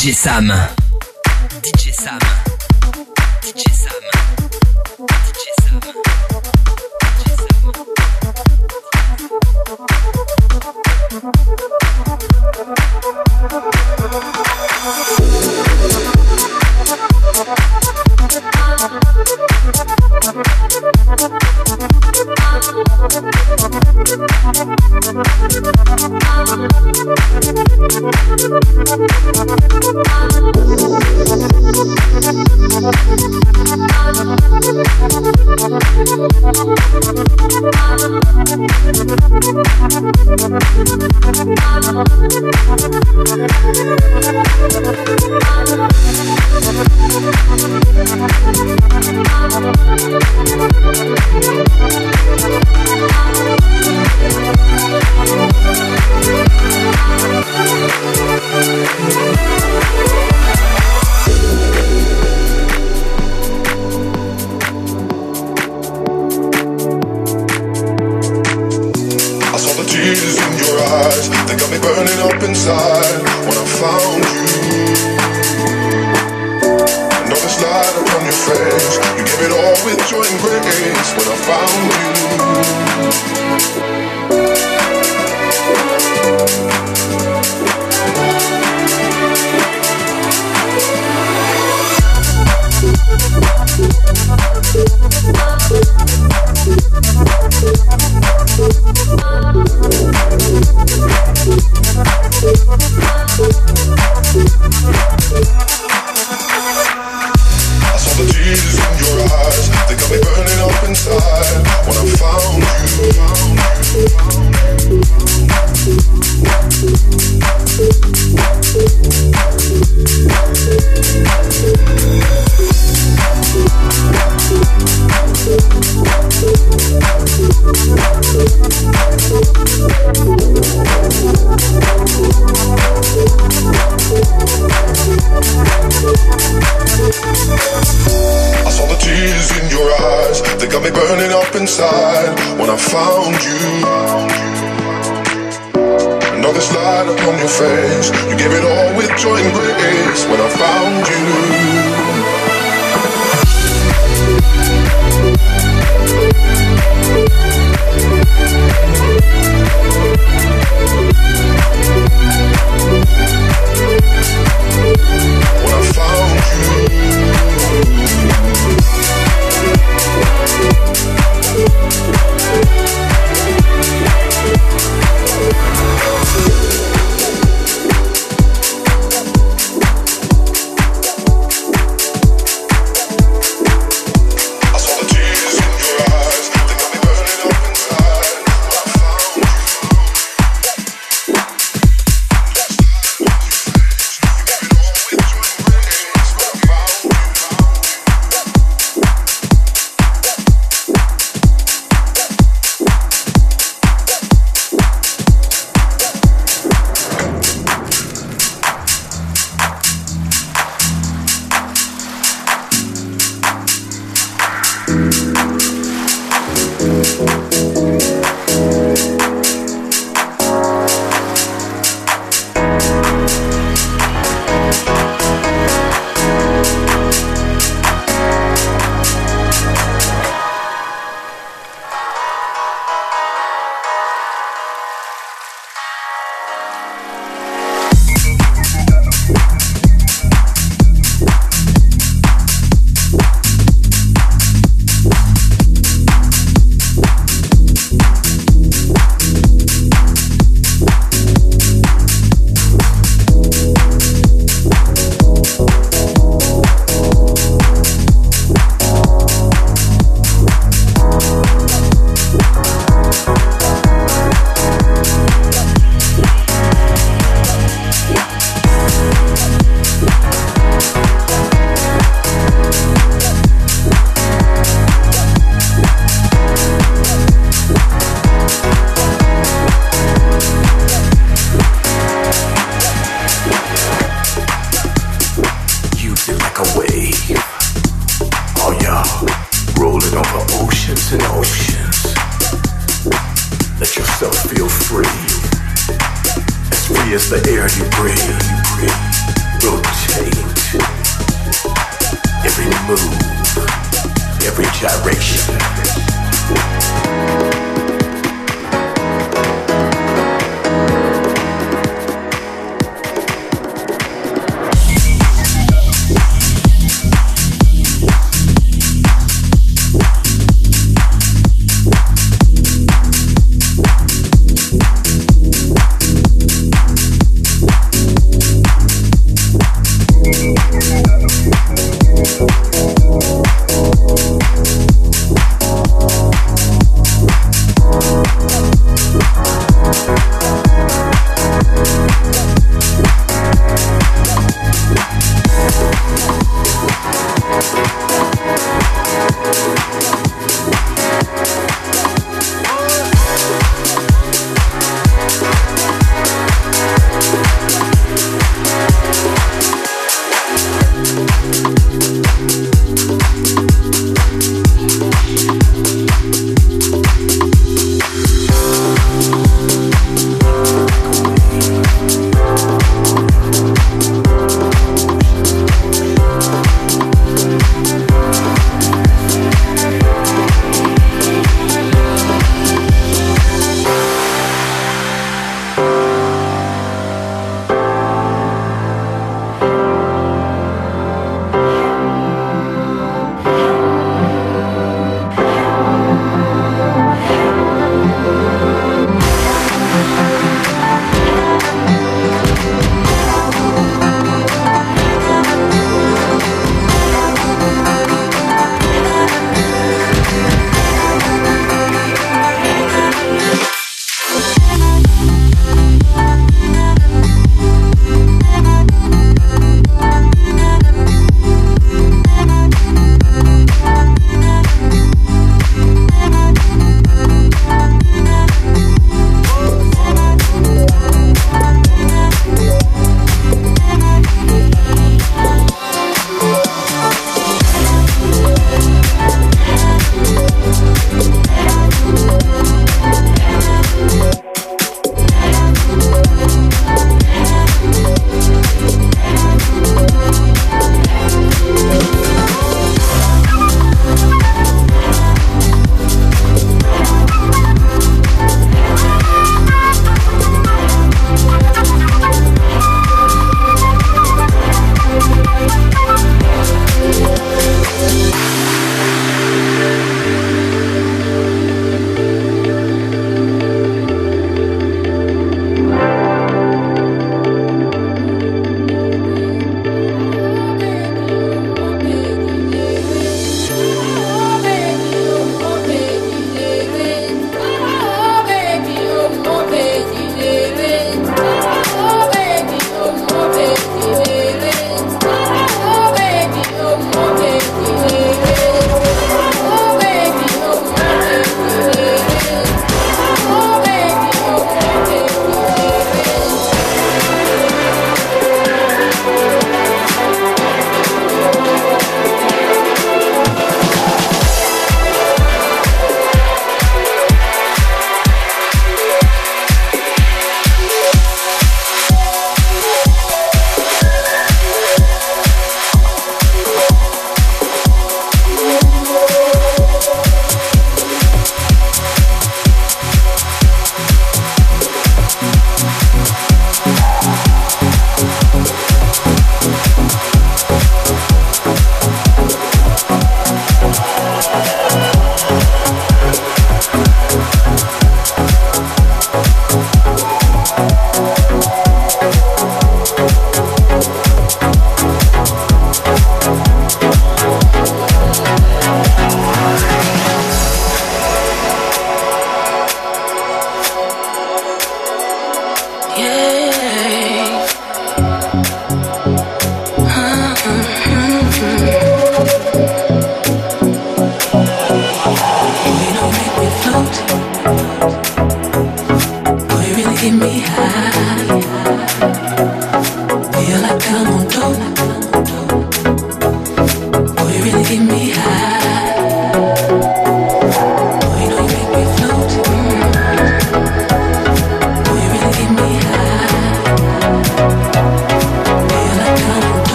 DJ Sam. DJ Sam.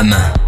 Jam.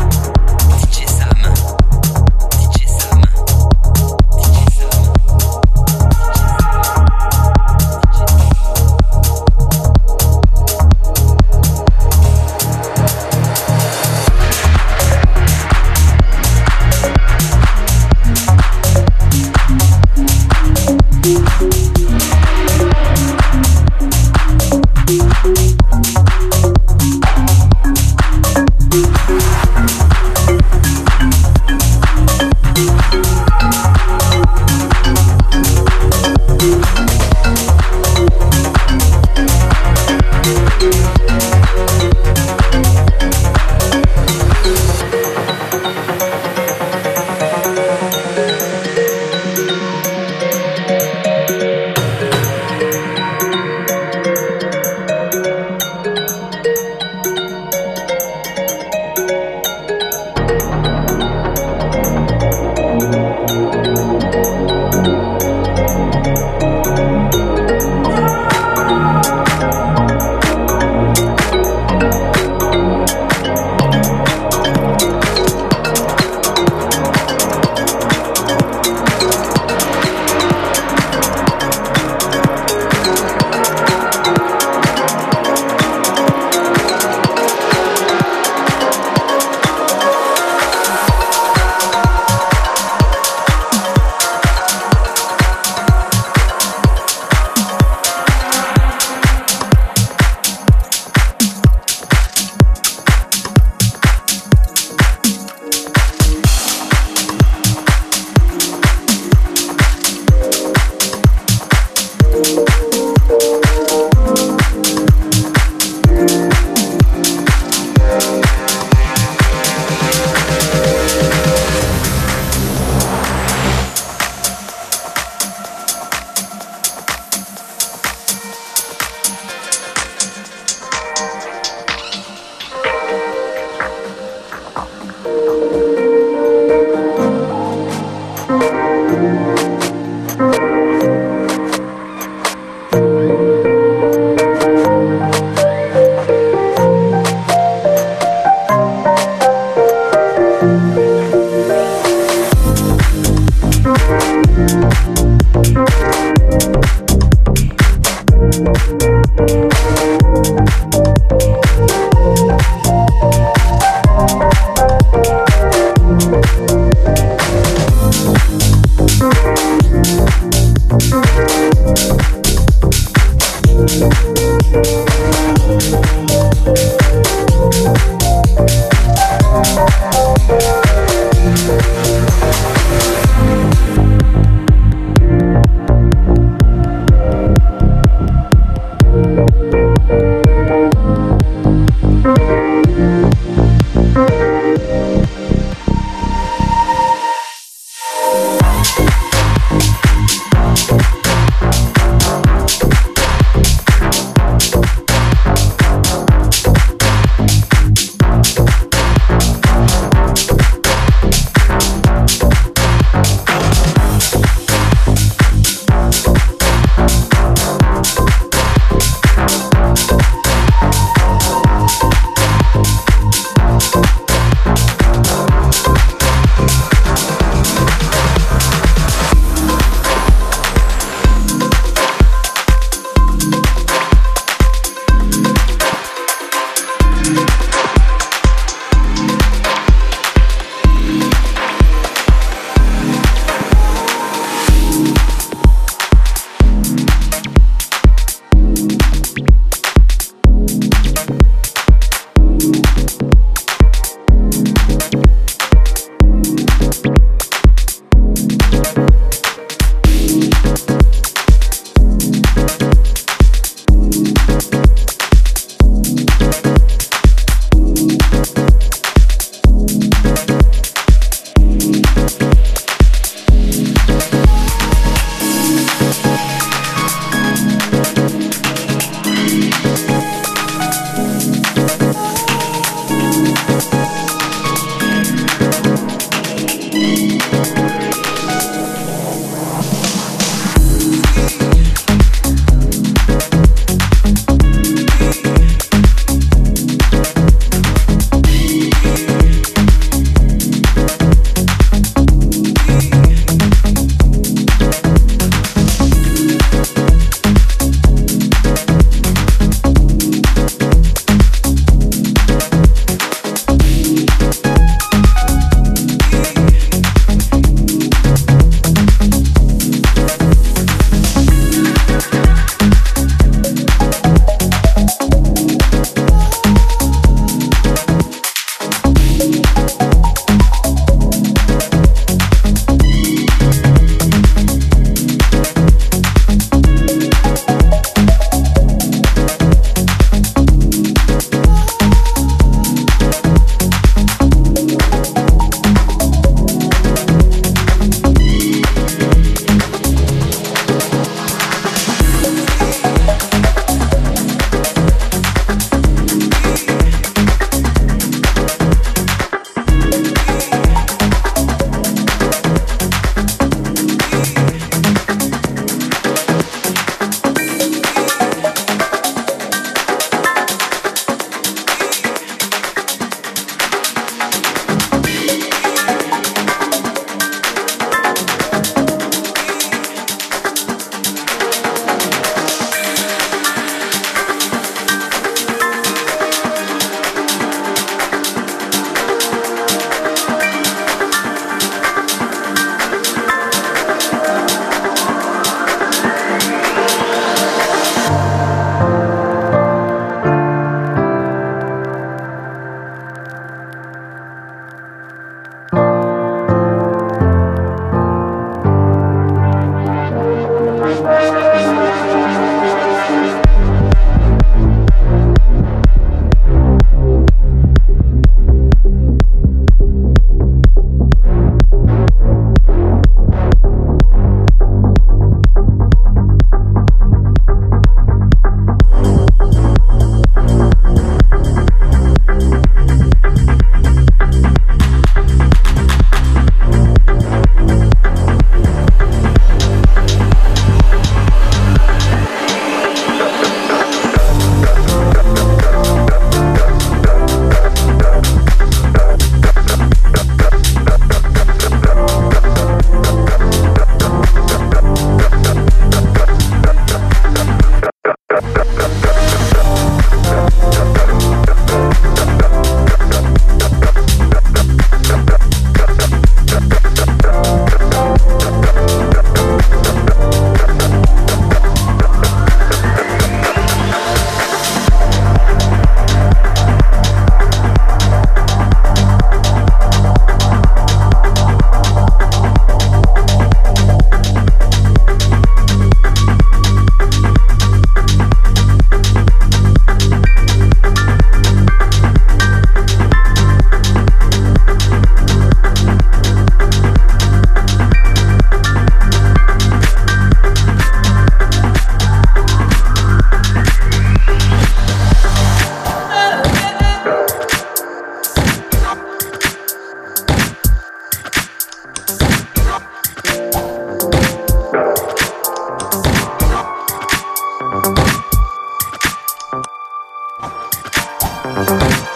Thank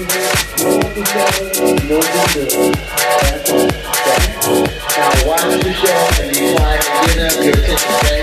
Now watch the show and be quiet and get up.